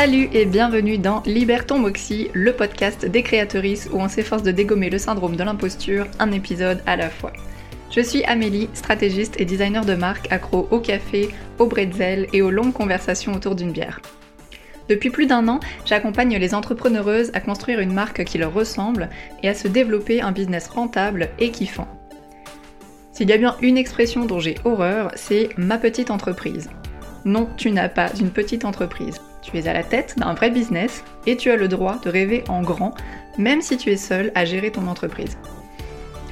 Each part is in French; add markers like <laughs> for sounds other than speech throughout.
Salut et bienvenue dans Liberton Moxie, le podcast des créatrices où on s'efforce de dégommer le syndrome de l'imposture, un épisode à la fois. Je suis Amélie, stratégiste et designer de marque accro au café, au bretzel et aux longues conversations autour d'une bière. Depuis plus d'un an, j'accompagne les entrepreneureuses à construire une marque qui leur ressemble et à se développer un business rentable et kiffant. S'il y a bien une expression dont j'ai horreur, c'est ma petite entreprise. Non, tu n'as pas une petite entreprise. Tu es à la tête d'un vrai business et tu as le droit de rêver en grand, même si tu es seul à gérer ton entreprise.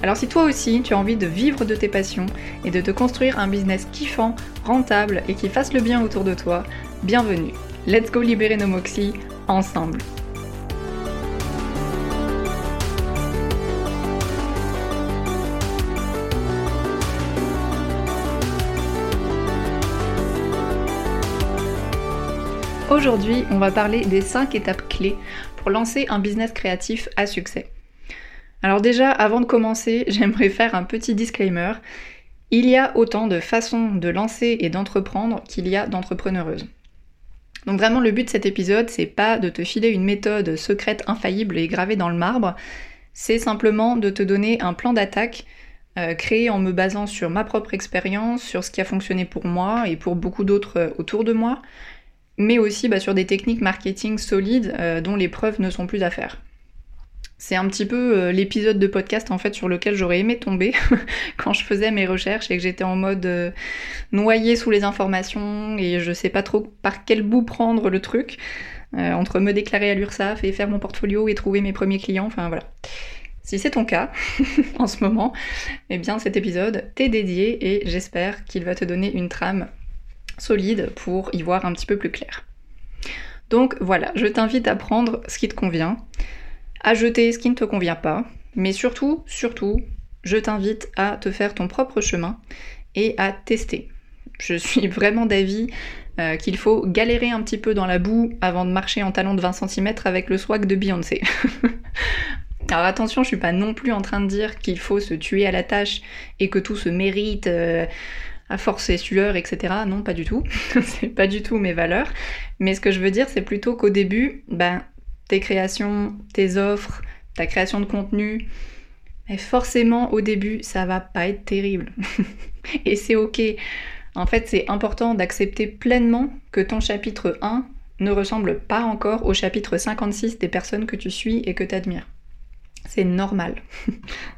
Alors si toi aussi tu as envie de vivre de tes passions et de te construire un business kiffant, rentable et qui fasse le bien autour de toi, bienvenue. Let's go libérer nos moxies ensemble. Aujourd'hui, on va parler des 5 étapes clés pour lancer un business créatif à succès. Alors déjà, avant de commencer, <laughs> j'aimerais faire un petit disclaimer. Il y a autant de façons de lancer et d'entreprendre qu'il y a d'entrepreneureuses. Donc vraiment le but de cet épisode, c'est pas de te filer une méthode secrète infaillible et gravée dans le marbre, c'est simplement de te donner un plan d'attaque euh, créé en me basant sur ma propre expérience, sur ce qui a fonctionné pour moi et pour beaucoup d'autres autour de moi, mais aussi bah, sur des techniques marketing solides euh, dont les preuves ne sont plus à faire. C'est un petit peu euh, l'épisode de podcast en fait sur lequel j'aurais aimé tomber <laughs> quand je faisais mes recherches et que j'étais en mode euh, noyé sous les informations et je sais pas trop par quel bout prendre le truc entre me déclarer à l'URSSAF et faire mon portfolio et trouver mes premiers clients, voilà. Si c'est ton cas <laughs> en ce moment, eh bien cet épisode t'est dédié et j'espère qu'il va te donner une trame solide pour y voir un petit peu plus clair. Donc voilà, je t'invite à prendre ce qui te convient, à jeter ce qui ne te convient pas, mais surtout, surtout, je t'invite à te faire ton propre chemin et à tester. Je suis <laughs> vraiment d'avis euh, qu'il faut galérer un petit peu dans la boue avant de marcher en talon de 20 cm avec le swag de Beyoncé. <laughs> Alors attention, je suis pas non plus en train de dire qu'il faut se tuer à la tâche et que tout se mérite. Euh, à force et sueur, etc. Non, pas du tout. <laughs> c'est pas du tout mes valeurs. Mais ce que je veux dire, c'est plutôt qu'au début, ben, tes créations, tes offres, ta création de contenu, mais forcément au début, ça va pas être terrible. <laughs> et c'est ok. En fait, c'est important d'accepter pleinement que ton chapitre 1 ne ressemble pas encore au chapitre 56 des personnes que tu suis et que tu admires. C'est normal. <laughs>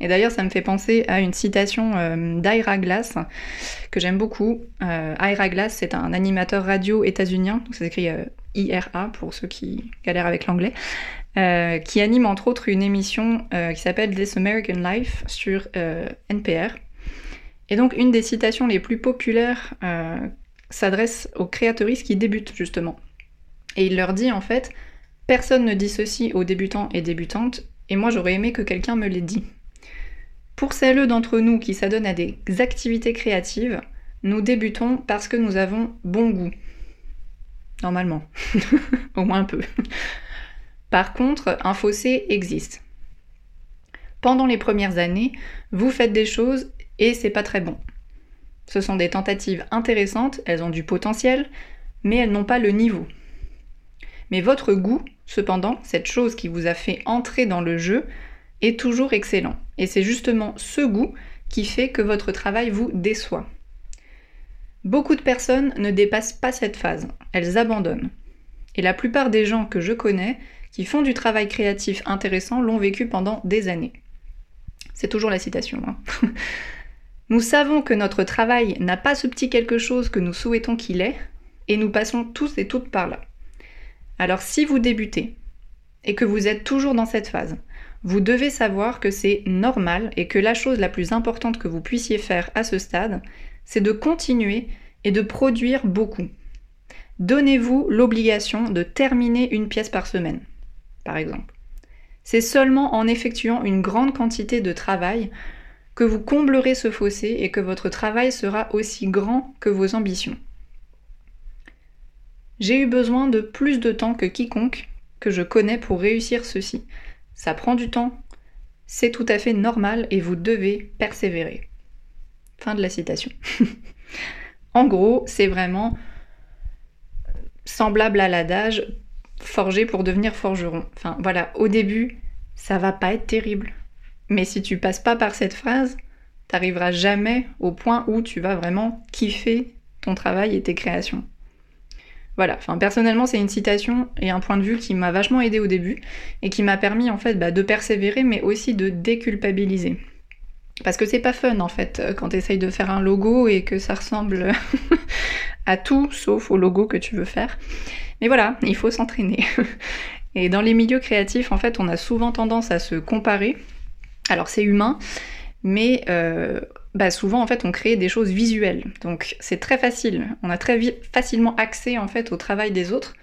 Et d'ailleurs, ça me fait penser à une citation euh, d'Ira Glass que j'aime beaucoup. Euh, Ira Glass, c'est un animateur radio états-unien, donc ça s'écrit euh, IRA pour ceux qui galèrent avec l'anglais, qui anime entre autres une émission qui s'appelle This American Life sur NPR. Et donc, une des citations les plus populaires s'adresse aux créatrices qui débutent justement. Et il leur dit en fait Personne ne dit ceci aux débutants et débutantes, et moi j'aurais aimé que quelqu'un me l'ait dit. Pour celles d'entre nous qui s'adonnent à des activités créatives, nous débutons parce que nous avons bon goût. Normalement. <laughs> Au moins un peu. Par contre, un fossé existe. Pendant les premières années, vous faites des choses et c'est pas très bon. Ce sont des tentatives intéressantes, elles ont du potentiel, mais elles n'ont pas le niveau. Mais votre goût, cependant, cette chose qui vous a fait entrer dans le jeu, est toujours excellent. Et c'est justement ce goût qui fait que votre travail vous déçoit. Beaucoup de personnes ne dépassent pas cette phase, elles abandonnent. Et la plupart des gens que je connais qui font du travail créatif intéressant l'ont vécu pendant des années. C'est toujours la citation. Hein. <laughs> nous savons que notre travail n'a pas ce petit quelque chose que nous souhaitons qu'il ait, et nous passons tous et toutes par là. Alors si vous débutez, et que vous êtes toujours dans cette phase, vous devez savoir que c'est normal et que la chose la plus importante que vous puissiez faire à ce stade, c'est de continuer et de produire beaucoup. Donnez-vous l'obligation de terminer une pièce par semaine, par exemple. C'est seulement en effectuant une grande quantité de travail que vous comblerez ce fossé et que votre travail sera aussi grand que vos ambitions. J'ai eu besoin de plus de temps que quiconque que je connais pour réussir ceci. Ça prend du temps, c'est tout à fait normal et vous devez persévérer. Fin de la citation. <laughs> en gros, c'est vraiment semblable à l'adage forger pour devenir forgeron. Enfin voilà, au début, ça va pas être terrible. Mais si tu passes pas par cette phrase, t'arriveras jamais au point où tu vas vraiment kiffer ton travail et tes créations. Voilà, enfin personnellement c'est une citation et un point de vue qui m'a vachement aidé au début et qui m'a permis en fait bah, de persévérer mais aussi de déculpabiliser. Parce que c'est pas fun en fait quand tu essayes de faire un logo et que ça ressemble <laughs> à tout sauf au logo que tu veux faire. Mais voilà, il faut s'entraîner. <laughs> Et dans les milieux créatifs, en fait, on a souvent tendance à se comparer. Alors c'est humain, mais euh, bah souvent en fait on crée des choses visuelles. Donc c'est très facile. On a très facilement accès en fait au travail des autres.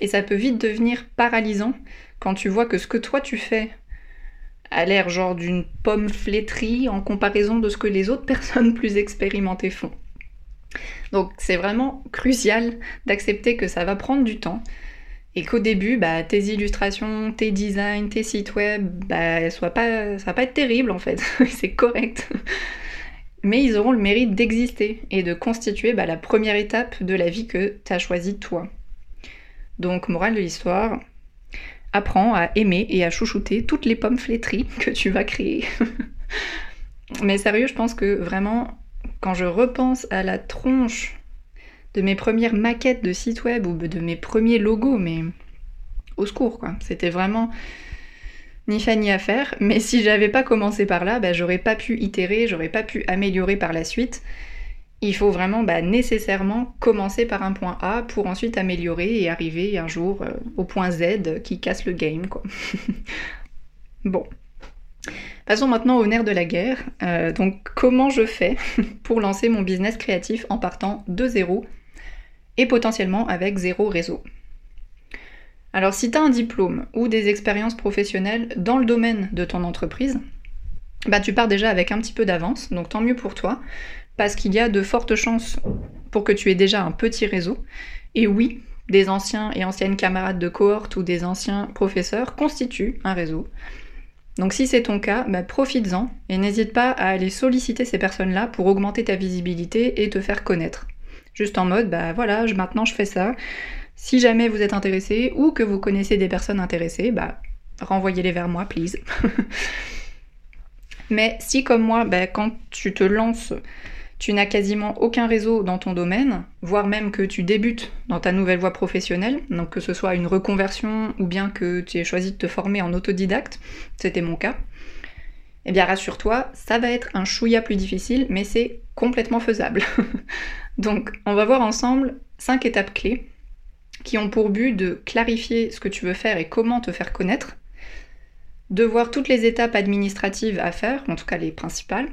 Et ça peut vite devenir paralysant quand tu vois que ce que toi tu fais a l'air genre d'une pomme flétrie en comparaison de ce que les autres <laughs> personnes plus expérimentées font. Donc c'est vraiment crucial d'accepter que ça va prendre du temps et qu'au début, bah, tes illustrations, tes designs, tes sites web, bah, soit pas, ça va pas être terrible en fait, <laughs> c'est correct. Mais ils auront le mérite d'exister et de constituer bah, la première étape de la vie que tu as choisie toi. Donc, morale de l'histoire, apprends à aimer et à chouchouter toutes les pommes flétries <laughs> que tu vas créer. <laughs> Mais sérieux, je pense que vraiment, quand je repense à la tronche de mes premières maquettes de site web ou de mes premiers logos, mais au secours quoi. C'était vraiment ni fait ni à faire, mais si j'avais pas commencé par là, bah, j'aurais pas pu itérer, j'aurais pas pu améliorer par la suite. Il faut vraiment bah, nécessairement commencer par un point A pour ensuite améliorer et arriver un jour euh, au point Z qui casse le game quoi. <laughs> bon. Passons maintenant au nerf de la guerre. Euh, donc comment je fais <laughs> pour lancer mon business créatif en partant de zéro et potentiellement avec zéro réseau? Alors si tu as un diplôme ou des expériences professionnelles dans le domaine de ton entreprise, bah tu pars déjà avec un petit peu d'avance, donc tant mieux pour toi, parce qu'il y a de fortes chances pour que tu aies déjà un petit réseau. Et oui, des anciens et anciennes camarades de cohorte ou des anciens professeurs constituent un réseau. Donc si c'est ton cas, bah, profites-en et n'hésite pas à aller solliciter ces personnes-là pour augmenter ta visibilité et te faire connaître. Juste en mode, bah voilà, maintenant je fais ça. Si jamais vous êtes intéressé ou que vous connaissez des personnes intéressées, bah renvoyez-les vers moi, please. <laughs> Mais si comme moi, bah, quand tu te lances tu n'as quasiment aucun réseau dans ton domaine, voire même que tu débutes dans ta nouvelle voie professionnelle, donc que ce soit une reconversion ou bien que tu aies choisi de te former en autodidacte, c'était mon cas, eh bien rassure-toi, ça va être un chouïa plus difficile, mais c'est complètement faisable. <laughs> donc on va voir ensemble cinq étapes clés qui ont pour but de clarifier ce que tu veux faire et comment te faire connaître, de voir toutes les étapes administratives à faire, en tout cas les principales,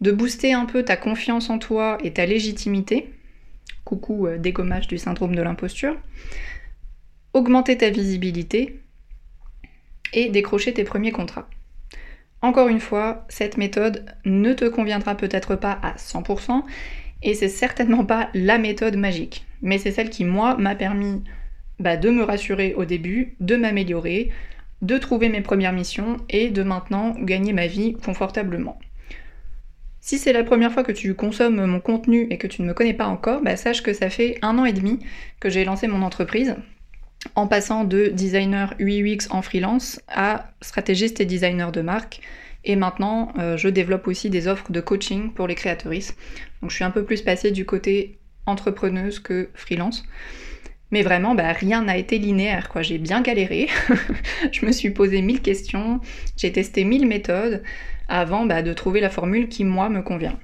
de booster un peu ta confiance en toi et ta légitimité. Coucou euh, dégommage du syndrome de l'imposture. Augmenter ta visibilité et décrocher tes premiers contrats. Encore une fois, cette méthode ne te conviendra peut-être pas à 100% et c'est certainement pas la méthode magique, mais c'est celle qui, moi, m'a permis bah, de me rassurer au début, de m'améliorer, de trouver mes premières missions et de maintenant gagner ma vie confortablement. Si c'est la première fois que tu consommes mon contenu et que tu ne me connais pas encore, bah sache que ça fait un an et demi que j'ai lancé mon entreprise en passant de designer UX en freelance à stratégiste et designer de marque. Et maintenant, euh, je développe aussi des offres de coaching pour les créatrices. Donc je suis un peu plus passée du côté entrepreneuse que freelance. Mais vraiment, bah, rien n'a été linéaire. J'ai bien galéré. <laughs> je me suis posé mille questions, j'ai testé mille méthodes, avant bah, de trouver la formule qui, moi, me convient.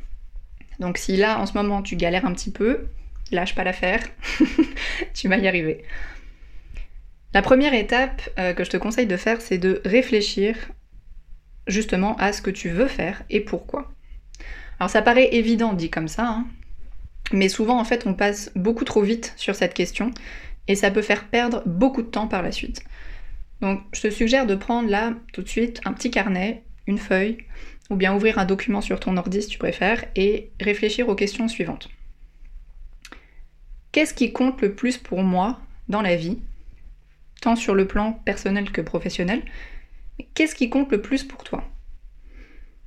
Donc si là, en ce moment, tu galères un petit peu, lâche pas l'affaire, <laughs> tu vas y arriver. La première étape euh, que je te conseille de faire, c'est de réfléchir justement à ce que tu veux faire et pourquoi. Alors ça paraît évident dit comme ça, hein, mais souvent en fait on passe beaucoup trop vite sur cette question et ça peut faire perdre beaucoup de temps par la suite. Donc je te suggère de prendre là tout de suite un petit carnet une feuille, ou bien ouvrir un document sur ton ordi si tu préfères, et réfléchir aux questions suivantes. Qu'est-ce qui compte le plus pour moi dans la vie, tant sur le plan personnel que professionnel Qu'est-ce qui compte le plus pour toi?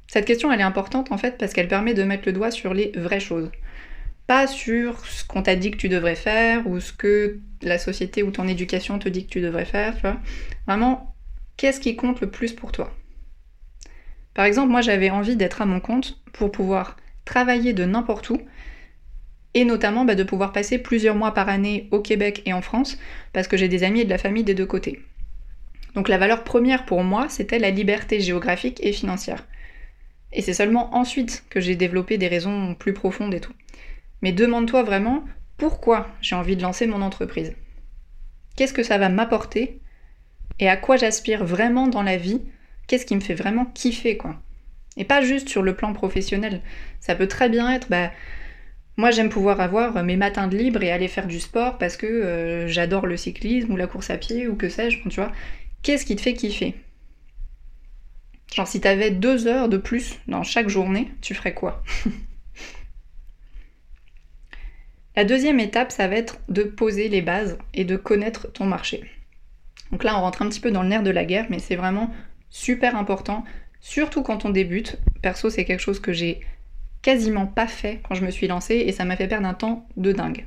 Cette question, elle est importante en fait parce qu'elle permet de mettre le doigt sur les vraies choses. Pas sur ce qu'on t'a dit que tu devrais faire ou ce que la société ou ton éducation te dit que tu devrais faire. Vraiment, qu'est-ce qui compte le plus pour toi? Par exemple, moi j'avais envie d'être à mon compte pour pouvoir travailler de n'importe où et notamment bah, de pouvoir passer plusieurs mois par année au Québec et en France parce que j'ai des amis et de la famille des deux côtés. Donc la valeur première pour moi, c'était la liberté géographique et financière. Et c'est seulement ensuite que j'ai développé des raisons plus profondes et tout. Mais demande-toi vraiment pourquoi j'ai envie de lancer mon entreprise? Qu'est-ce que ça va m'apporter? Et à quoi j'aspire vraiment dans la vie? Qu'est-ce qui me fait vraiment kiffer quoi? Et pas juste sur le plan professionnel. Ça peut très bien être bah moi j'aime pouvoir avoir mes matins de libre et aller faire du sport parce que euh, j'adore le cyclisme ou la course à pied ou que sais-je, tu vois. Qu'est-ce qui te fait kiffer? Genre si t'avais deux heures de plus dans chaque journée, tu ferais quoi? <laughs> La deuxième étape, ça va être de poser les bases et de connaître ton marché. Donc là, on rentre un petit peu dans le nerf de la guerre, mais c'est vraiment super important, surtout quand on débute. Perso, c'est quelque chose que j'ai quasiment pas fait quand je me suis lancée et ça m'a fait perdre un temps de dingue.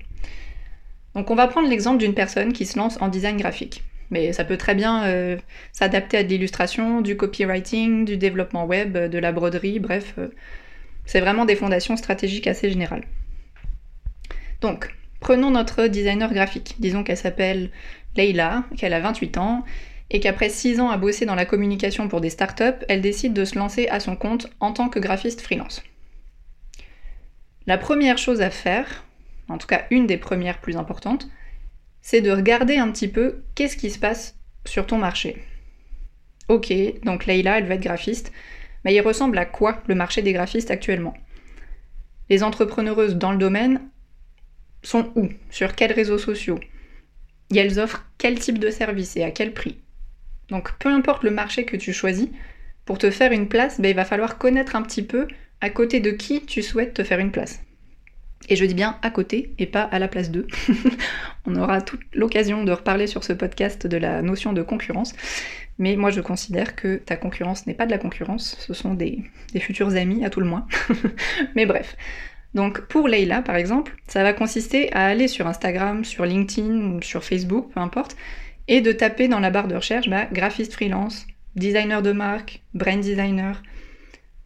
Donc on va prendre l'exemple d'une personne qui se lance en design graphique. Mais ça peut très bien euh, s'adapter à de l'illustration, du copywriting, du développement web, de la broderie, bref. Euh, c'est vraiment des fondations stratégiques assez générales. Donc, prenons notre designer graphique. Disons qu'elle s'appelle Leila, qu'elle a 28 ans, et qu'après 6 ans à bosser dans la communication pour des startups, elle décide de se lancer à son compte en tant que graphiste freelance. La première chose à faire, en tout cas une des premières plus importantes, c'est de regarder un petit peu qu'est-ce qui se passe sur ton marché. Ok, donc Leila, elle va être graphiste, mais il ressemble à quoi le marché des graphistes actuellement? Les entrepreneureuses dans le domaine, sont où? Sur quels réseaux sociaux? Et elles offrent quel type de service et à quel prix? Donc peu importe le marché que tu choisis, pour te faire une place, ben, il va falloir connaître un petit peu à côté de qui tu souhaites te faire une place. Et je dis bien à côté et pas à la place d'eux. <laughs> On aura toute l'occasion de reparler sur ce podcast de la notion de concurrence. Mais moi je considère que ta concurrence n'est pas de la concurrence, ce sont des, futurs amis à tout le moins. <laughs> Mais bref, donc pour Leila, par exemple, ça va consister à aller sur Instagram, sur LinkedIn sur Facebook, peu importe, et de taper dans la barre de recherche bah, graphiste freelance, designer de marque, brand designer.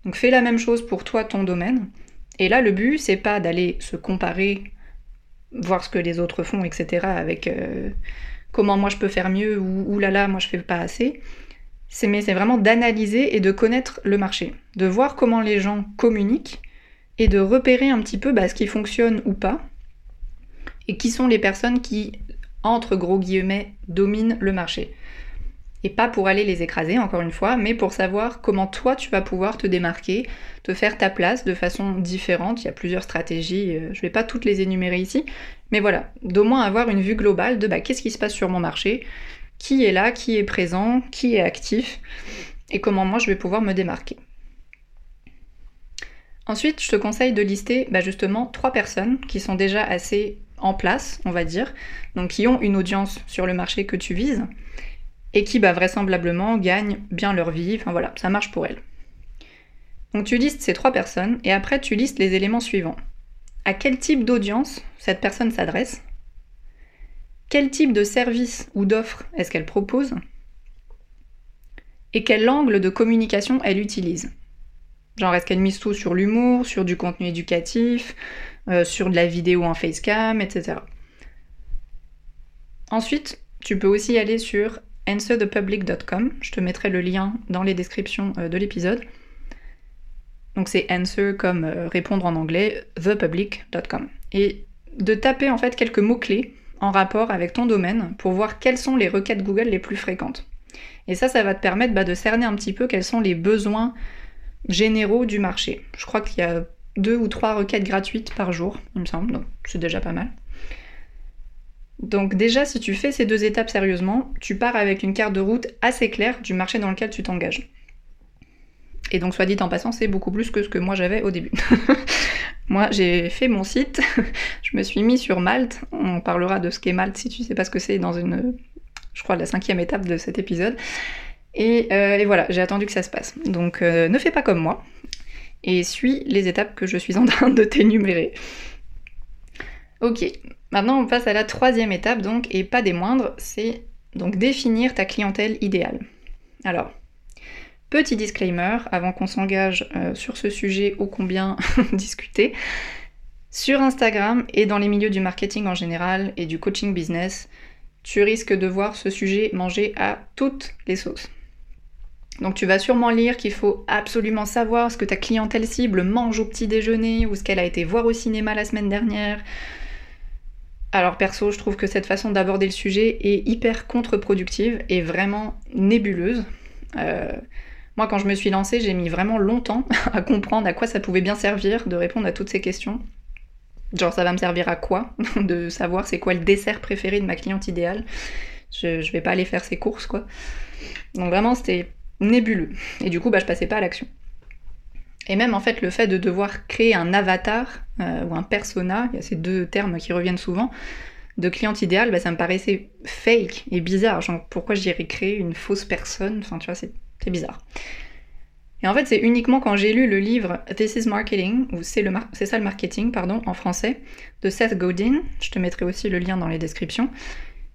Donc fais la même chose pour toi, ton domaine. Et là, le but, c'est pas d'aller se comparer, voir ce que les autres font, etc., avec euh, comment moi je peux faire mieux ou là là, moi je fais pas assez. C'est, mais c'est vraiment d'analyser et de connaître le marché, de voir comment les gens communiquent et de repérer un petit peu bah, ce qui fonctionne ou pas, et qui sont les personnes qui, entre gros guillemets, dominent le marché. Et pas pour aller les écraser, encore une fois, mais pour savoir comment toi tu vas pouvoir te démarquer, te faire ta place de façon différente. Il y a plusieurs stratégies, euh, je ne vais pas toutes les énumérer ici, mais voilà, d'au moins avoir une vue globale de bah, qu'est-ce qui se passe sur mon marché, qui est là, qui est présent, qui est actif, et comment moi je vais pouvoir me démarquer. Ensuite, je te conseille de lister bah, justement trois personnes qui sont déjà assez en place, on va dire, donc qui ont une audience sur le marché que tu vises, et qui bah, vraisemblablement gagnent bien leur vie, enfin voilà, ça marche pour elles. Donc tu listes ces trois personnes, et après tu listes les éléments suivants. À quel type d'audience cette personne s'adresse? Quel type de service ou d'offre est-ce qu'elle propose? Et quel angle de communication elle utilise? Genre, est-ce qu'elle mise tout sur l'humour, sur du contenu éducatif, euh, sur de la vidéo en facecam, etc. Ensuite, tu peux aussi aller sur answerthepublic.com. Je te mettrai le lien dans les descriptions euh, de l'épisode. Donc c'est answer comme euh, répondre en anglais, thepublic.com. Et de taper en fait quelques mots-clés en rapport avec ton domaine pour voir quelles sont les requêtes Google les plus fréquentes. Et ça, ça va te permettre bah, de cerner un petit peu quels sont les besoins généraux du marché. Je crois qu'il y a deux ou trois requêtes gratuites par jour, il me semble, donc c'est déjà pas mal. Donc déjà, si tu fais ces deux étapes sérieusement, tu pars avec une carte de route assez claire du marché dans lequel tu t'engages. Et donc, soit dit en passant, c'est beaucoup plus que ce que moi j'avais au début. <laughs> moi, j'ai fait mon site, <laughs> je me suis mis sur Malte. On parlera de ce qu'est Malte si tu sais pas ce que c'est dans une, je crois, la cinquième étape de cet épisode. Euh, et, voilà, j'ai attendu que ça se passe. Donc euh, ne fais pas comme moi et suis les étapes que je suis en train de t'énumérer. Ok, maintenant on passe à la troisième étape donc, et pas des moindres, c'est donc définir ta clientèle idéale. Alors, petit disclaimer, avant qu'on s'engage euh, sur ce sujet ô combien <laughs> discuté, sur Instagram et dans les milieux du marketing en général et du coaching business, tu risques de voir ce sujet manger à toutes les sauces. Donc tu vas sûrement lire qu'il faut absolument savoir ce que ta clientèle cible mange au petit déjeuner ou ce qu'elle a été voir au cinéma la semaine dernière. Alors perso, je trouve que cette façon d'aborder le sujet est hyper contre-productive et vraiment nébuleuse. Euh, moi, quand je me suis lancée, j'ai mis vraiment longtemps <laughs> à comprendre à quoi ça pouvait bien servir de répondre à toutes ces questions. Genre, ça va me servir à quoi <laughs> De savoir c'est quoi le dessert préféré de ma cliente idéale. Je, vais pas aller faire ses courses, quoi. Donc vraiment, c'était nébuleux. Et du coup, bah, je passais pas à l'action. Et même en fait, le fait de devoir créer un avatar euh, ou un persona, il y a ces deux termes qui reviennent souvent, de cliente idéale, bah, ça me paraissait fake et bizarre. Pourquoi j'irais créer une fausse personne? Enfin, tu vois, c'est bizarre. Et en fait, c'est uniquement quand j'ai lu le livre This is Marketing, ou c'est ça le marketing, pardon, en français, de Seth Godin, je te mettrai aussi le lien dans les descriptions,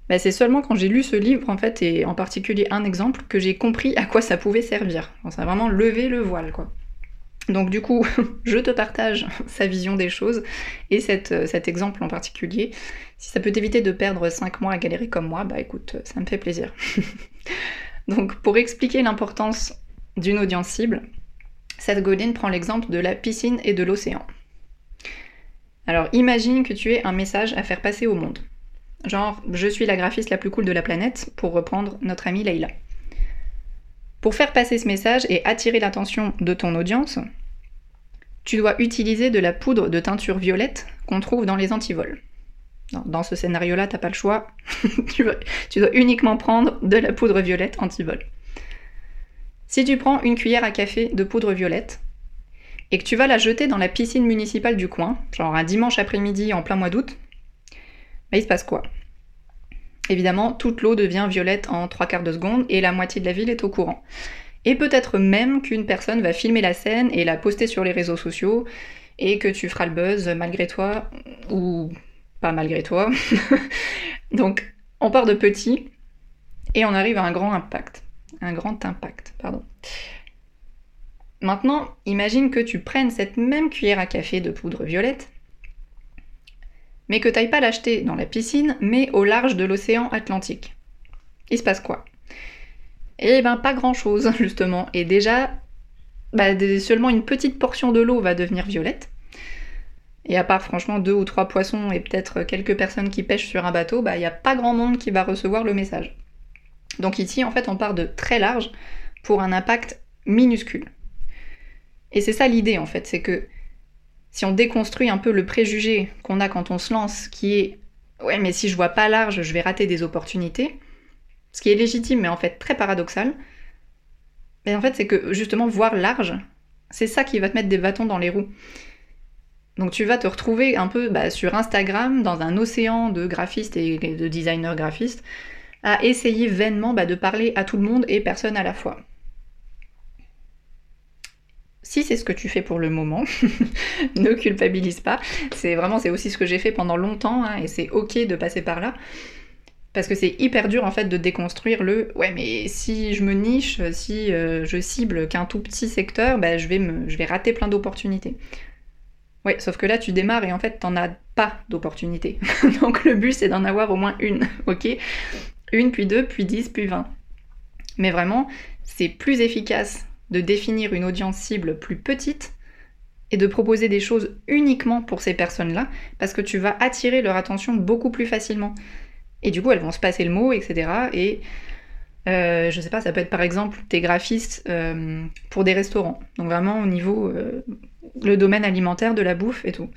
bah, c'est seulement quand j'ai lu ce livre, en fait, et en particulier un exemple, que j'ai compris à quoi ça pouvait servir. ça a vraiment levé le voile, quoi. Donc du coup, <laughs> je te partage <laughs> sa vision des choses et euh, cet exemple en particulier. Si ça peut t'éviter de perdre 5 mois à galérer comme moi, bah écoute, ça me fait plaisir. <laughs> Donc pour expliquer l'importance d'une audience cible, Seth Godin prend l'exemple de la piscine et de l'océan. Alors imagine que tu aies un message à faire passer au monde. Genre, je suis la graphiste la plus cool de la planète, pour reprendre notre amie Leïla. Pour faire passer ce message et attirer l'attention de ton audience, tu dois utiliser de la poudre de teinture violette qu'on trouve dans les antivols. Dans ce scénario-là, t'as pas le choix. <laughs> tu, dois, uniquement prendre de la poudre violette antivol. Si tu prends une cuillère à café de poudre violette et que tu vas la jeter dans la piscine municipale du coin, genre un dimanche après-midi en plein mois d'août, il se passe quoi? Évidemment, toute l'eau devient violette en trois quarts de seconde et la moitié de la ville est au courant. Et peut-être même qu'une personne va filmer la scène et la poster sur les réseaux sociaux et que tu feras le buzz malgré toi ou pas malgré toi. <laughs> Donc on part de petit et on arrive à un grand impact. Un grand impact, pardon. Maintenant, imagine que tu prennes cette même cuillère à café de poudre violette mais que t'ailles pas l'acheter dans la piscine, mais au large de l'océan Atlantique. Il se passe quoi? Eh ben pas grand chose, <laughs> justement. Et déjà, bah, seulement une petite portion de l'eau va devenir violette. Et à part franchement deux ou trois poissons et peut-être quelques personnes qui pêchent sur un bateau, bah il n'y a pas grand monde qui va recevoir le message. Donc ici, en fait, on part de très large pour un impact minuscule. Et c'est ça l'idée, en fait, c'est que si on déconstruit un peu le préjugé qu'on a quand on se lance, qui est ouais, mais si je vois pas large, je vais rater des opportunités, ce qui est légitime mais en fait très paradoxal, mais en fait c'est que justement voir large, c'est ça qui va te mettre des bâtons dans les roues. Donc tu vas te retrouver un peu bah, sur Instagram, dans un océan de graphistes et de designers graphistes, à essayer vainement bah, de parler à tout le monde et personne à la fois si c'est ce que tu fais pour le moment, <laughs> ne culpabilise pas. C'est vraiment, c'est aussi ce que j'ai fait pendant longtemps, hein, et c'est ok de passer par là. Parce que c'est hyper dur en fait de déconstruire le ouais mais si je me niche, si euh, je cible qu'un tout petit secteur, bah, je, vais je vais rater plein d'opportunités. Ouais, sauf que là tu démarres et en fait t'en as pas d'opportunités. <laughs> Donc le but c'est d'en avoir au moins une, <laughs> ok? Une, puis deux, puis dix, puis vingt. Mais vraiment, c'est plus efficace de définir une audience cible plus petite et de proposer des choses uniquement pour ces personnes-là, parce que tu vas attirer leur attention beaucoup plus facilement. Et du coup, elles vont se passer le mot, etc. Et euh, je sais pas, ça peut être par exemple tes graphistes euh, pour des restaurants. Donc vraiment au niveau euh, le domaine alimentaire, de la bouffe et tout.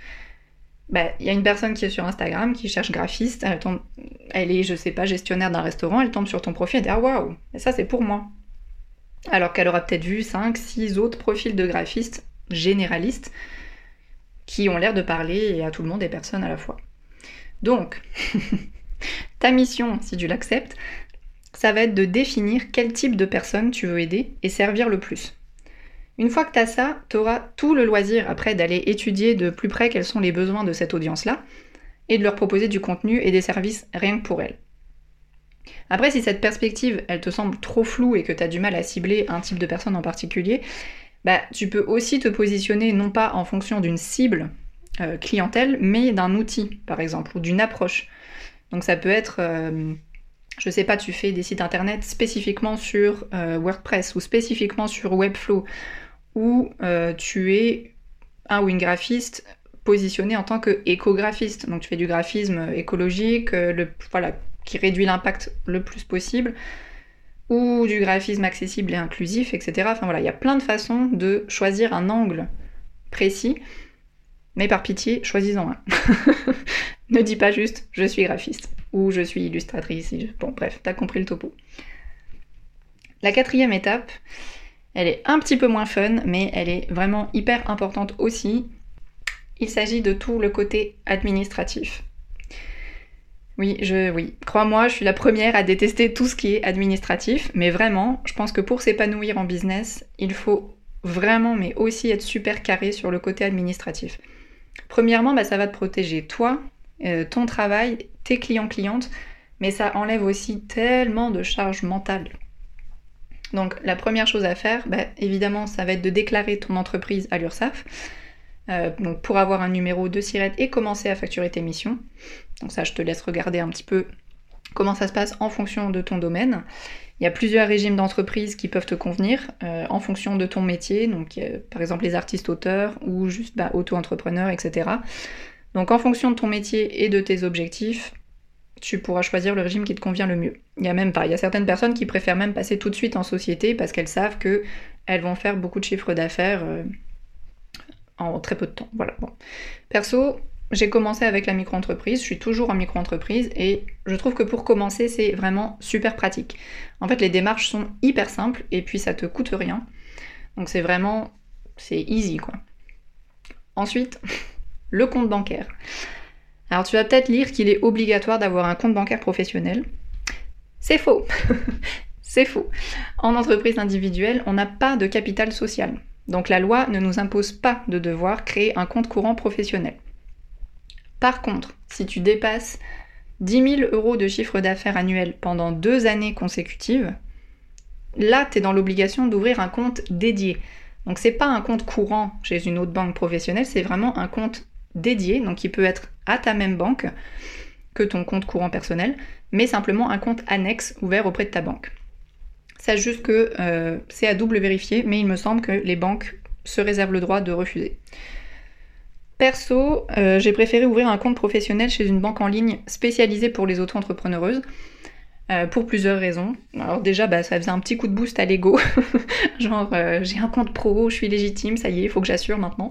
Bah, il y a une personne qui est sur Instagram qui cherche graphiste, elle, elle est, je sais pas, gestionnaire d'un restaurant, elle tombe sur ton profil et dit Ah waouh, ça c'est pour moi alors qu'elle aura peut-être vu 5, 6 autres profils de graphistes généralistes qui ont l'air de parler à tout le monde et personne à la fois. Donc, <laughs> ta mission, si tu l'acceptes, ça va être de définir quel type de personne tu veux aider et servir le plus. Une fois que tu as ça, tu auras tout le loisir après d'aller étudier de plus près quels sont les besoins de cette audience-là et de leur proposer du contenu et des services rien que pour elles. Après, si cette perspective, elle te semble trop floue et que tu as du mal à cibler un type de personne en particulier, bah, tu peux aussi te positionner non pas en fonction d'une cible euh, clientèle, mais d'un outil, par exemple, ou d'une approche. Donc ça peut être, euh, je sais pas, tu fais des sites internet spécifiquement sur euh, WordPress ou spécifiquement sur Webflow, ou tu es un ou une graphiste positionné en tant qu'écographiste. Donc tu fais du graphisme écologique, le, voilà, qui réduit l'impact le plus possible, ou du graphisme accessible et inclusif, etc. Enfin voilà, il y a plein de façons de choisir un angle précis, mais par pitié, choisis-en un. <laughs> ne dis pas juste je suis graphiste ou je suis illustratrice. Bon, bref, t'as compris le topo. La quatrième étape, elle est un petit peu moins fun, mais elle est vraiment hyper importante aussi. Il s'agit de tout le côté administratif. Oui, je, oui. Crois-moi, je suis la première à détester tout ce qui est administratif, mais vraiment, je pense que pour s'épanouir en business, il faut vraiment, mais aussi être super carré sur le côté administratif. Premièrement, bah, ça va te protéger toi, euh, ton travail, tes clients-clientes, mais ça enlève aussi tellement de charges mentales. Donc la première chose à faire, bah, évidemment, ça va être de déclarer ton entreprise à l'URSSAF. Euh, pour avoir un numéro de SIRET et commencer à facturer tes missions. Donc ça, je te laisse regarder un petit peu comment ça se passe en fonction de ton domaine. Il y a plusieurs régimes d'entreprise qui peuvent te convenir euh, en fonction de ton métier, donc par exemple les artistes-auteurs ou juste bah, auto-entrepreneurs, etc. Donc en fonction de ton métier et de tes objectifs, tu pourras choisir le régime qui te convient le mieux. Il y a même pas, il y a certaines personnes qui préfèrent même passer tout de suite en société parce qu'elles savent que elles vont faire beaucoup de chiffres d'affaires euh, en très peu de temps. Voilà. Bon. Perso, j'ai commencé avec la micro-entreprise, je suis toujours en micro-entreprise et je trouve que pour commencer, c'est vraiment super pratique. En fait, les démarches sont hyper simples et puis ça te coûte rien. Donc c'est vraiment, c'est easy quoi. Ensuite, <laughs> le compte bancaire. Alors tu vas peut-être lire qu'il est obligatoire d'avoir un compte bancaire professionnel. C'est faux. <laughs> c'est faux. En entreprise individuelle, on n'a pas de capital social. Donc la loi ne nous impose pas de devoir créer un compte courant professionnel. Par contre, si tu dépasses 10 000 euros de chiffre d'affaires annuel pendant deux années consécutives, là, tu es dans l'obligation d'ouvrir un compte dédié. Donc c'est pas un compte courant chez une autre banque professionnelle, c'est vraiment un compte dédié, donc qui peut être à ta même banque que ton compte courant personnel, mais simplement un compte annexe ouvert auprès de ta banque. Sache juste que euh, c'est à double vérifier, mais il me semble que les banques se réservent le droit de refuser. Perso, euh, j'ai préféré ouvrir un compte professionnel chez une banque en ligne spécialisée pour les auto-entrepreneureuses. Euh, pour plusieurs raisons. Alors déjà, bah, ça faisait un petit coup de boost à l'ego. <laughs> Genre, euh, j'ai un compte pro, je suis légitime, ça y est, il faut que j'assure maintenant.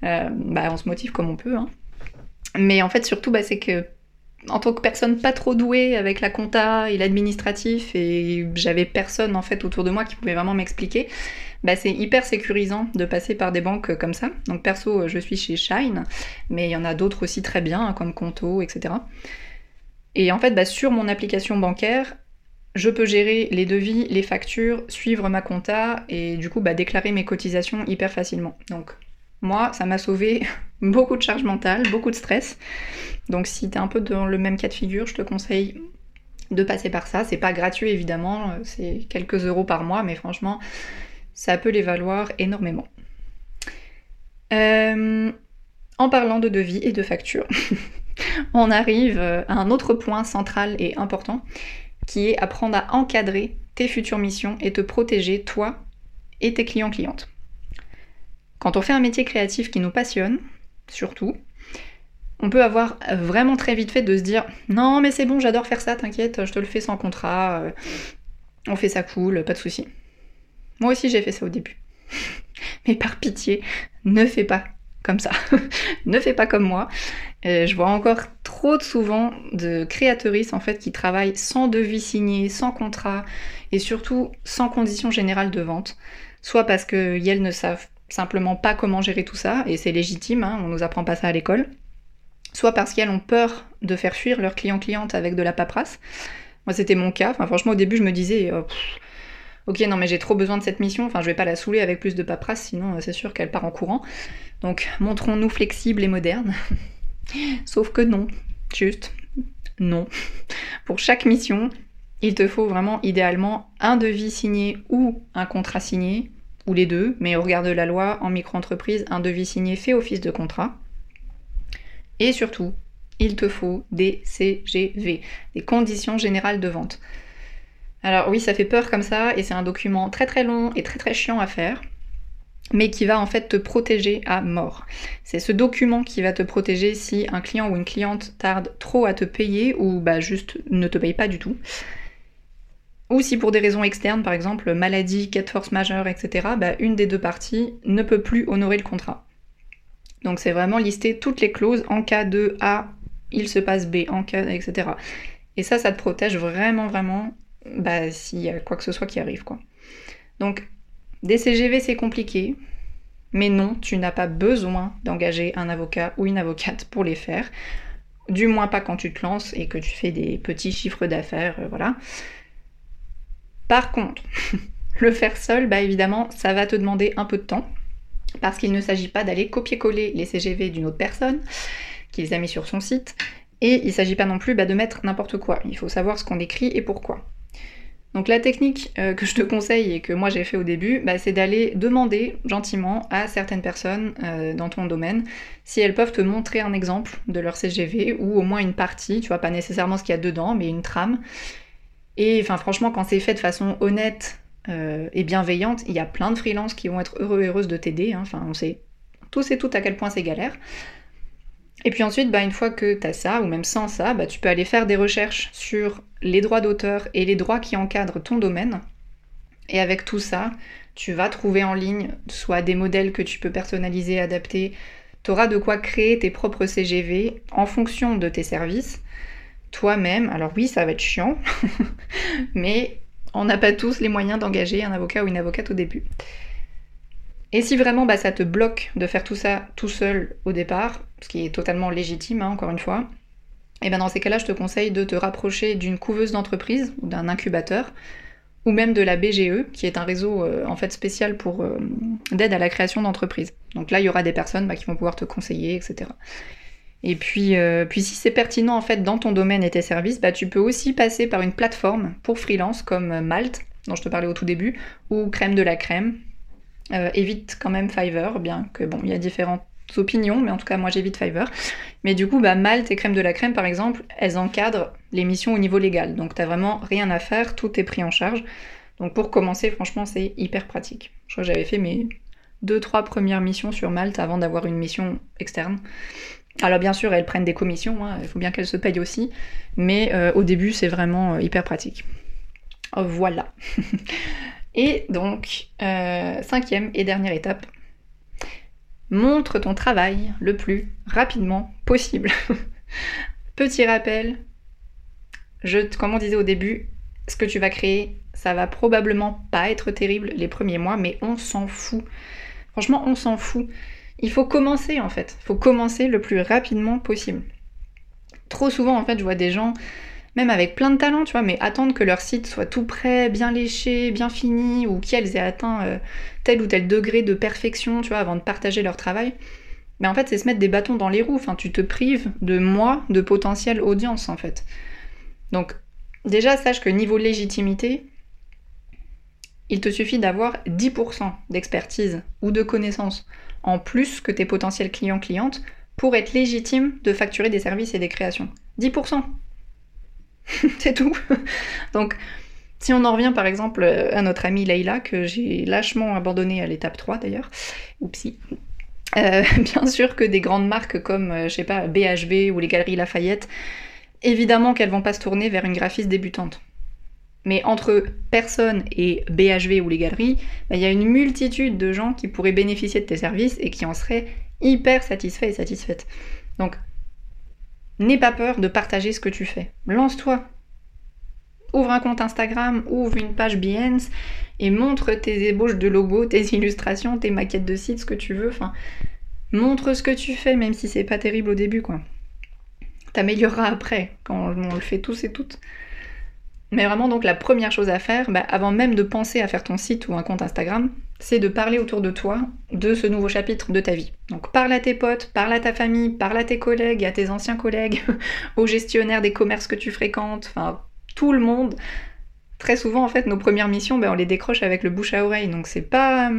bah, on se motive comme on peut. Hein. Mais en fait, surtout, bah, c'est que en tant que personne pas trop douée avec la compta et l'administratif, et j'avais personne en fait autour de moi qui pouvait vraiment m'expliquer, bah, c'est hyper sécurisant de passer par des banques comme ça. Donc perso, je suis chez Shine, mais il y en a d'autres aussi très bien, hein, comme Conto, etc. Et en fait, bah, sur mon application bancaire, je peux gérer les devis, les factures, suivre ma compta et du coup bah, déclarer mes cotisations hyper facilement. Donc moi, ça m'a sauvé <laughs> beaucoup de charge mentale, beaucoup de stress. Donc si t'es un peu dans le même cas de figure, je te conseille de passer par ça. C'est pas gratuit évidemment, c'est quelques euros par mois, mais franchement, ça peut les valoir énormément. Euh, en parlant de devis et de factures, <laughs> on arrive à un autre point central et important qui est apprendre à encadrer tes futures missions et te protéger toi et tes clients-clientes. Quand on fait un métier créatif qui nous passionne, surtout, on peut avoir vraiment très vite fait de se dire non mais c'est bon j'adore faire ça, t'inquiète, je te le fais sans contrat, euh, on fait ça cool, pas de souci. Moi aussi j'ai fait ça au début. <laughs> Mais par pitié, ne fais pas comme ça. <laughs> ne fais pas comme moi. Euh, je vois encore trop souvent de créatrices en fait qui travaillent sans devis signé, sans contrat et surtout sans conditions générales de vente. Soit parce qu'elles ne savent simplement pas comment gérer tout ça, et c'est légitime, hein, on nous apprend pas ça à l'école. Soit parce qu'elles ont peur de faire fuir leurs clients-clientes avec de la paperasse. Moi c'était mon cas, franchement au début je me disais... Euh, ok, non, mais j'ai trop besoin de cette mission, enfin, je vais pas la saouler avec plus de paperasse, sinon euh, c'est sûr qu'elle part en courant. Donc, montrons-nous flexibles et modernes. <laughs> Sauf que non, juste non. <laughs> Pour chaque mission, il te faut vraiment idéalement un devis signé ou un contrat signé, ou les deux, mais au regard de la loi, en micro-entreprise, un devis signé fait office de contrat. Et surtout, il te faut des CGV, des conditions générales de vente. Alors oui, ça fait peur comme ça, et c'est un document très très long et très très chiant à faire, mais qui va en fait te protéger à mort. C'est ce document qui va te protéger si un client ou une cliente tarde trop à te payer ou bah juste ne te paye pas du tout. Ou si pour des raisons externes, par exemple maladie, cas de force majeure, etc., bah une des deux parties ne peut plus honorer le contrat. Donc c'est vraiment lister toutes les clauses en cas de A, il se passe B, en cas, etc. Et ça, ça te protège vraiment, vraiment, bah, s'il y a quoi que ce soit qui arrive, quoi. Donc, des CGV, c'est compliqué, mais non, tu n'as pas besoin d'engager un avocat ou une avocate pour les faire. Du moins pas quand tu te lances et que tu fais des petits chiffres d'affaires, euh, voilà. Par contre, <laughs> le faire seul, bah évidemment, ça va te demander un peu de temps, parce qu'il ne s'agit pas d'aller copier-coller les CGV d'une autre personne qui les a mis sur son site, et il ne s'agit pas non plus bah, de mettre n'importe quoi. Il faut savoir ce qu'on écrit et pourquoi. Donc la technique euh, que je te conseille et que moi j'ai fait au début, bah, c'est d'aller demander gentiment à certaines personnes euh, dans ton domaine si elles peuvent te montrer un exemple de leur CGV ou au moins une partie, tu vois, pas nécessairement ce qu'il y a dedans, mais une trame. Et franchement, quand c'est fait de façon honnête euh, et bienveillante, il y a plein de freelances qui vont être heureux et heureuses de t'aider. Hein. Enfin, on sait tous et toutes à quel point c'est galère. Et puis ensuite, bah, une fois que tu as ça, ou même sans ça, bah, tu peux aller faire des recherches sur les droits d'auteur et les droits qui encadrent ton domaine. Et avec tout ça, tu vas trouver en ligne soit des modèles que tu peux personnaliser, adapter. Tu auras de quoi créer tes propres CGV en fonction de tes services. Toi-même, alors oui, ça va être chiant, <laughs> mais on n'a pas tous les moyens d'engager un avocat ou une avocate au début. Et si vraiment bah, ça te bloque de faire tout ça tout seul au départ, ce qui est totalement légitime, hein, encore une fois, et eh bien dans ces cas-là, je te conseille de te rapprocher d'une couveuse d'entreprise ou d'un incubateur, ou même de la BGE, qui est un réseau euh, en fait spécial pour euh, d'aide à la création d'entreprises. Donc là, il y aura des personnes bah, qui vont pouvoir te conseiller, etc. Et puis, euh, puis si c'est pertinent en fait dans ton domaine et tes services, bah, tu peux aussi passer par une plateforme pour freelance comme Malte, dont je te parlais au tout début, ou Crème de la Crème, évite quand même Fiverr, bien que bon, il y a différentes opinions, mais en tout cas moi j'évite Fiverr. Mais du coup, bah, Malte et Crème de la Crème par exemple, elles encadrent les missions au niveau légal. Donc t'as vraiment rien à faire, tout est pris en charge. Donc pour commencer, franchement, c'est hyper pratique. Je crois que j'avais fait mes deux, trois premières missions sur Malte avant d'avoir une mission externe. Alors bien sûr, elles prennent des commissions, hein, il faut bien qu'elles se payent aussi, mais euh, au début, c'est vraiment euh, hyper pratique. Voilà. <laughs> Et donc, euh, cinquième et dernière étape, montre ton travail le plus rapidement possible. <laughs> Petit rappel, je, comme on disait au début, ce que tu vas créer, ça va probablement pas être terrible les premiers mois, mais on s'en fout. Franchement, on s'en fout. Il faut commencer en fait. Il faut commencer le plus rapidement possible. Trop souvent, en fait, je vois des gens même avec plein de talents, tu vois, mais attendre que leur site soit tout prêt, bien léché, bien fini, ou qu'elles aient atteint euh, tel ou tel degré de perfection, tu vois, avant de partager leur travail. Mais en fait, c'est se mettre des bâtons dans les roues. Enfin, tu te prives de mois de potentielle audience, en fait. Donc, déjà, sache que niveau légitimité, il te suffit d'avoir 10% d'expertise ou de connaissances en plus que tes potentiels clients-clientes pour être légitime de facturer des services et des créations. 10%. <laughs> c'est tout. Donc, si on en revient par exemple à notre amie Leïla, que j'ai lâchement abandonné à l'étape 3 d'ailleurs, oupsie, euh, <laughs> bien sûr que des grandes marques comme, euh, je sais pas, BHV ou les Galeries Lafayette, évidemment qu'elles vont pas se tourner vers une graphiste débutante. Mais entre personne et BHV ou les galeries, bah, il y a une multitude de gens qui pourraient bénéficier de tes services et qui en seraient hyper satisfaits et satisfaites. Donc N'aie pas peur de partager ce que tu fais. Lance-toi. Ouvre un compte Instagram, ouvre une page Behance et montre tes ébauches de logos, <laughs> tes illustrations, tes maquettes de sites, ce que tu veux. Enfin, montre ce que tu fais, même si c'est pas terrible au début, quoi. T'amélioreras après, quand on le fait tous et toutes. Mais vraiment, donc la première chose à faire, bah, avant même de penser à faire ton site ou un compte Instagram, c'est de parler autour de toi de ce nouveau chapitre de ta vie. Donc parle à tes potes, parle à ta famille, parle à tes collègues, à tes anciens collègues, <laughs> aux gestionnaires des commerces que tu fréquentes, enfin tout le monde. Très souvent, en fait, nos premières missions, bah, on les décroche avec le bouche à oreille. Donc c'est pas,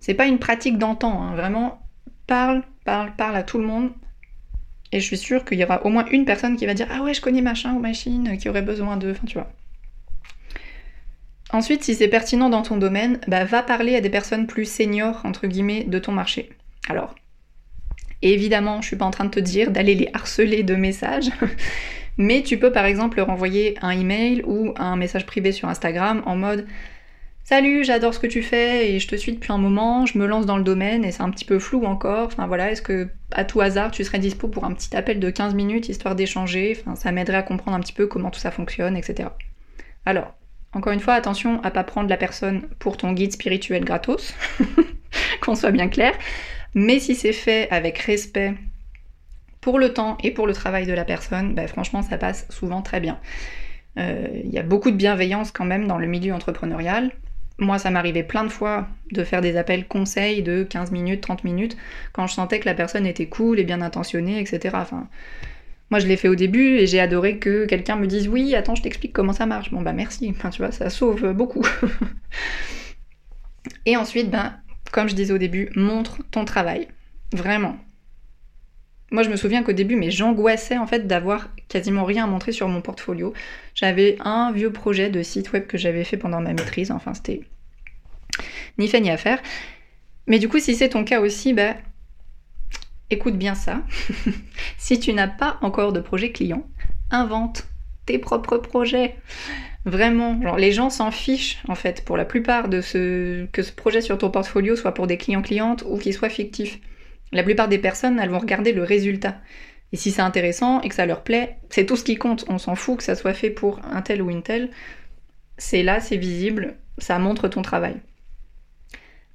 c'est pas une pratique d'antan. Hein. Vraiment, parle, parle, parle à tout le monde et je suis sûre qu'il y aura au moins une personne qui va dire Ah ouais, je connais machin ou machine qui aurait besoin d'eux. Enfin, tu vois. Ensuite, si c'est pertinent dans ton domaine, bah, va parler à des personnes plus seniors, entre guillemets, de ton marché. Alors, évidemment, je suis pas en train de te dire d'aller les harceler de messages, <laughs> mais tu peux par exemple leur envoyer un email ou un message privé sur Instagram en mode Salut, j'adore ce que tu fais et je te suis depuis un moment, je me lance dans le domaine et c'est un petit peu flou encore. Enfin voilà, est-ce que à tout hasard tu serais dispo pour un petit appel de 15 minutes histoire d'échanger? Ça m'aiderait à comprendre un petit peu comment tout ça fonctionne, etc. Alors, encore une fois, attention à pas prendre la personne pour ton guide spirituel gratos, <laughs> qu'on soit bien clair. Mais si c'est fait avec respect pour le temps et pour le travail de la personne, bah, franchement ça passe souvent très bien. Euh, il y a beaucoup de bienveillance quand même dans le milieu entrepreneurial. Moi, ça m'arrivait plein de fois de faire des appels conseils de 15 minutes, 30 minutes, quand je sentais que la personne était cool et bien intentionnée, etc. Moi, je l'ai fait au début et j'ai adoré que quelqu'un me dise oui, attends, je t'explique comment ça marche. Bon, bah merci. Tu vois, ça sauve beaucoup. <laughs> et ensuite, ben, comme je disais au début, montre ton travail. Vraiment. Moi, je me souviens qu'au début, mais j'angoissais en fait d'avoir quasiment rien à montrer sur mon portfolio. J'avais un vieux projet de site web que j'avais fait pendant ma maîtrise. Enfin, c'était ni fait ni à faire. Mais du coup, si c'est ton cas aussi, bah, écoute bien ça. <laughs> si tu n'as pas encore de projet client, invente tes propres projets. Vraiment, les gens s'en fichent en fait pour la plupart de ce que ce projet sur ton portfolio soit pour des clients clientes ou qu'il soit fictif. La plupart des personnes, elles vont regarder le résultat. Et si c'est intéressant et que ça leur plaît, c'est tout ce qui compte. On s'en fout que ça soit fait pour un tel ou une telle. C'est là, c'est visible, ça montre ton travail.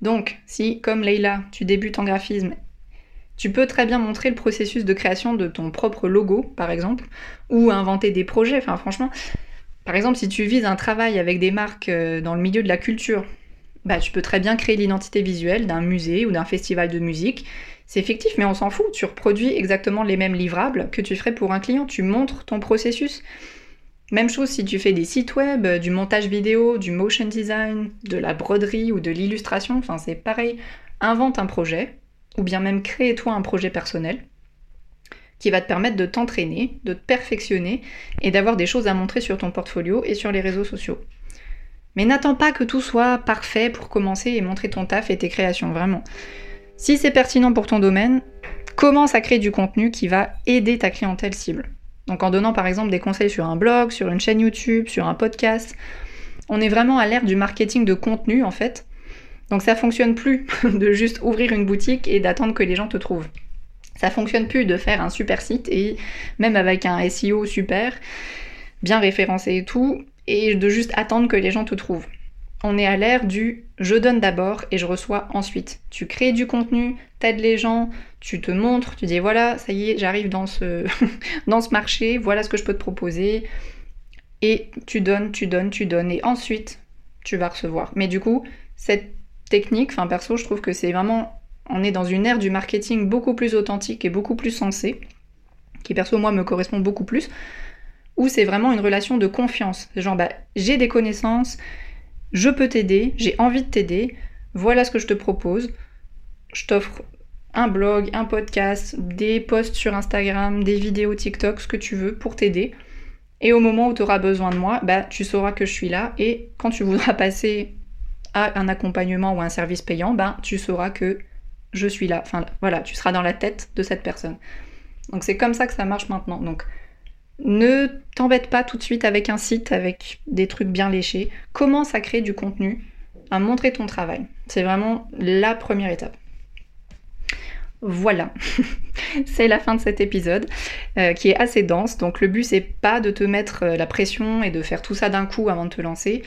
Donc, si, comme Leïla, tu débutes en graphisme, tu peux très bien montrer le processus de création de ton propre logo, par exemple, ou inventer des projets. Enfin, franchement, par exemple, si tu vises un travail avec des marques euh, dans le milieu de la culture, bah, tu peux très bien créer l'identité visuelle d'un musée ou d'un festival de musique c'est fictif, mais on s'en fout. Tu reproduis exactement les mêmes livrables que tu ferais pour un client. Tu montres ton processus. Même chose si tu fais des sites web, du montage vidéo, du motion design, de la broderie ou de l'illustration. Enfin, c'est pareil. Invente un projet, ou bien même crée-toi un projet personnel qui va te permettre de t'entraîner, de te perfectionner et d'avoir des choses à montrer sur ton portfolio et sur les réseaux sociaux. Mais n'attends pas que tout soit parfait pour commencer et montrer ton taf et tes créations, vraiment. Si c'est pertinent pour ton domaine, commence à créer du contenu qui va aider ta clientèle cible. Donc en donnant par exemple des conseils sur un blog, sur une chaîne YouTube, sur un podcast. On est vraiment à l'ère du marketing de contenu en fait. Donc ça fonctionne plus <laughs> de juste ouvrir une boutique et d'attendre que les gens te trouvent. Ça fonctionne plus de faire un super site et même avec un SEO super, bien référencé et tout, et de juste attendre que les gens te trouvent on est à l'ère du je donne d'abord et je reçois ensuite. Tu crées du contenu, t'aides les gens, tu te montres, tu dis voilà, ça y est, j'arrive <laughs> dans ce, marché, voilà ce que je peux te proposer. Et tu donnes, tu donnes, tu donnes. Et ensuite, tu vas recevoir. Mais du coup, cette technique, enfin perso, je trouve que c'est vraiment. On est dans une ère du marketing beaucoup plus authentique et beaucoup plus sensée, qui perso, moi, me correspond beaucoup plus, où c'est vraiment une relation de confiance. Genre, bah, j'ai des connaissances, je peux t'aider, j'ai envie de t'aider, voilà ce que je te propose. Je t'offre un blog, un podcast, des posts sur Instagram, des vidéos TikTok, ce que tu veux pour t'aider. Et au moment où tu auras besoin de moi, bah, tu sauras que je suis là. Et quand tu voudras passer à un accompagnement ou un service payant, bah, tu sauras que je suis là. Enfin voilà, tu seras dans la tête de cette personne. Donc c'est comme ça que ça marche maintenant. Ne t'embête pas tout de suite avec un site, avec des trucs bien léchés. Commence à créer du contenu, à montrer ton travail. C'est vraiment la première étape. Voilà, <laughs> c'est la fin de cet épisode euh, qui est assez dense. Donc le but c'est pas de te mettre euh, la pression et de faire tout ça d'un coup avant de te lancer.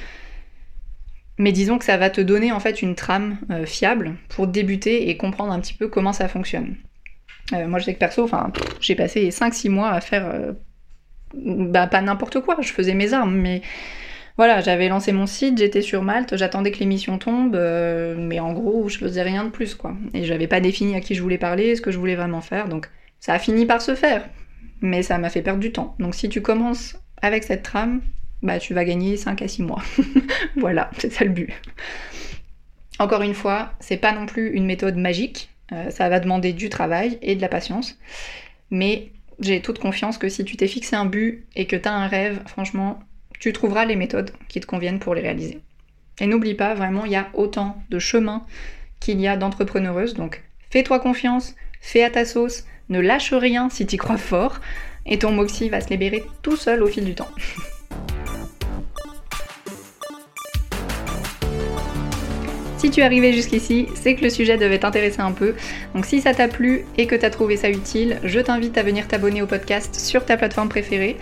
Mais disons que ça va te donner en fait une trame euh, fiable pour débuter et comprendre un petit peu comment ça fonctionne. moi je sais que perso, enfin, j'ai passé 5-6 mois à faire bah, pas n'importe quoi, je faisais mes armes, mais voilà, j'avais lancé mon site, j'étais sur Malte, j'attendais que l'émission tombe, euh, mais en gros, je faisais rien de plus, quoi. Et j'avais pas défini à qui je voulais parler, ce que je voulais vraiment faire, donc ça a fini par se faire. Mais ça m'a fait perdre du temps. Donc si tu commences avec cette trame, bah tu vas gagner 5 à 6 mois. <laughs> voilà, c'est ça le but. Encore une fois, c'est pas non plus une méthode magique, euh, ça va demander du travail et de la patience, mais j'ai toute confiance que si tu t'es fixé un but et que tu as un rêve, franchement, tu trouveras les méthodes qui te conviennent pour les réaliser. Et n'oublie pas, vraiment, il y a autant de chemins qu'il y a d'entrepreneureuses, donc fais-toi confiance, fais à ta sauce, ne lâche rien si tu crois fort, et ton Moxie va se libérer tout seul au fil du temps. <laughs> Si tu es arrivé jusqu'ici, c'est que le sujet devait t'intéresser un peu. Donc si ça t'a plu et que tu as trouvé ça utile, je t'invite à venir t'abonner au podcast sur ta plateforme préférée.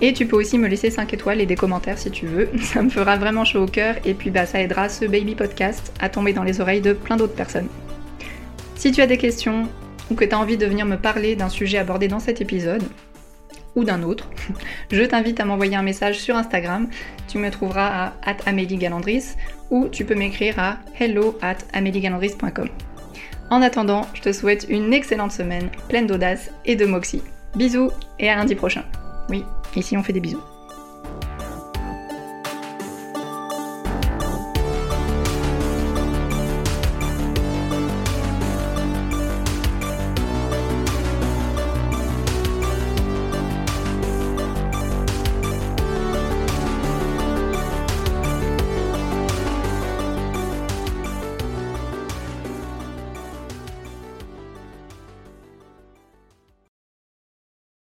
Et tu peux aussi me laisser 5 étoiles et des commentaires si tu veux. <laughs> Ça me fera vraiment chaud au cœur et puis bah, ça aidera ce baby podcast à tomber dans les oreilles de plein d'autres personnes. Si tu as des questions ou que tu as envie de venir me parler d'un sujet abordé dans cet épisode, ou d'un autre, <laughs> je t'invite à m'envoyer un message sur Instagram. Tu me trouveras à Amélie Galandris ou tu peux m'écrire à hello at En attendant, je te souhaite une excellente semaine pleine d'audace et de moxie. Bisous et à lundi prochain. Oui, ici on fait des bisous.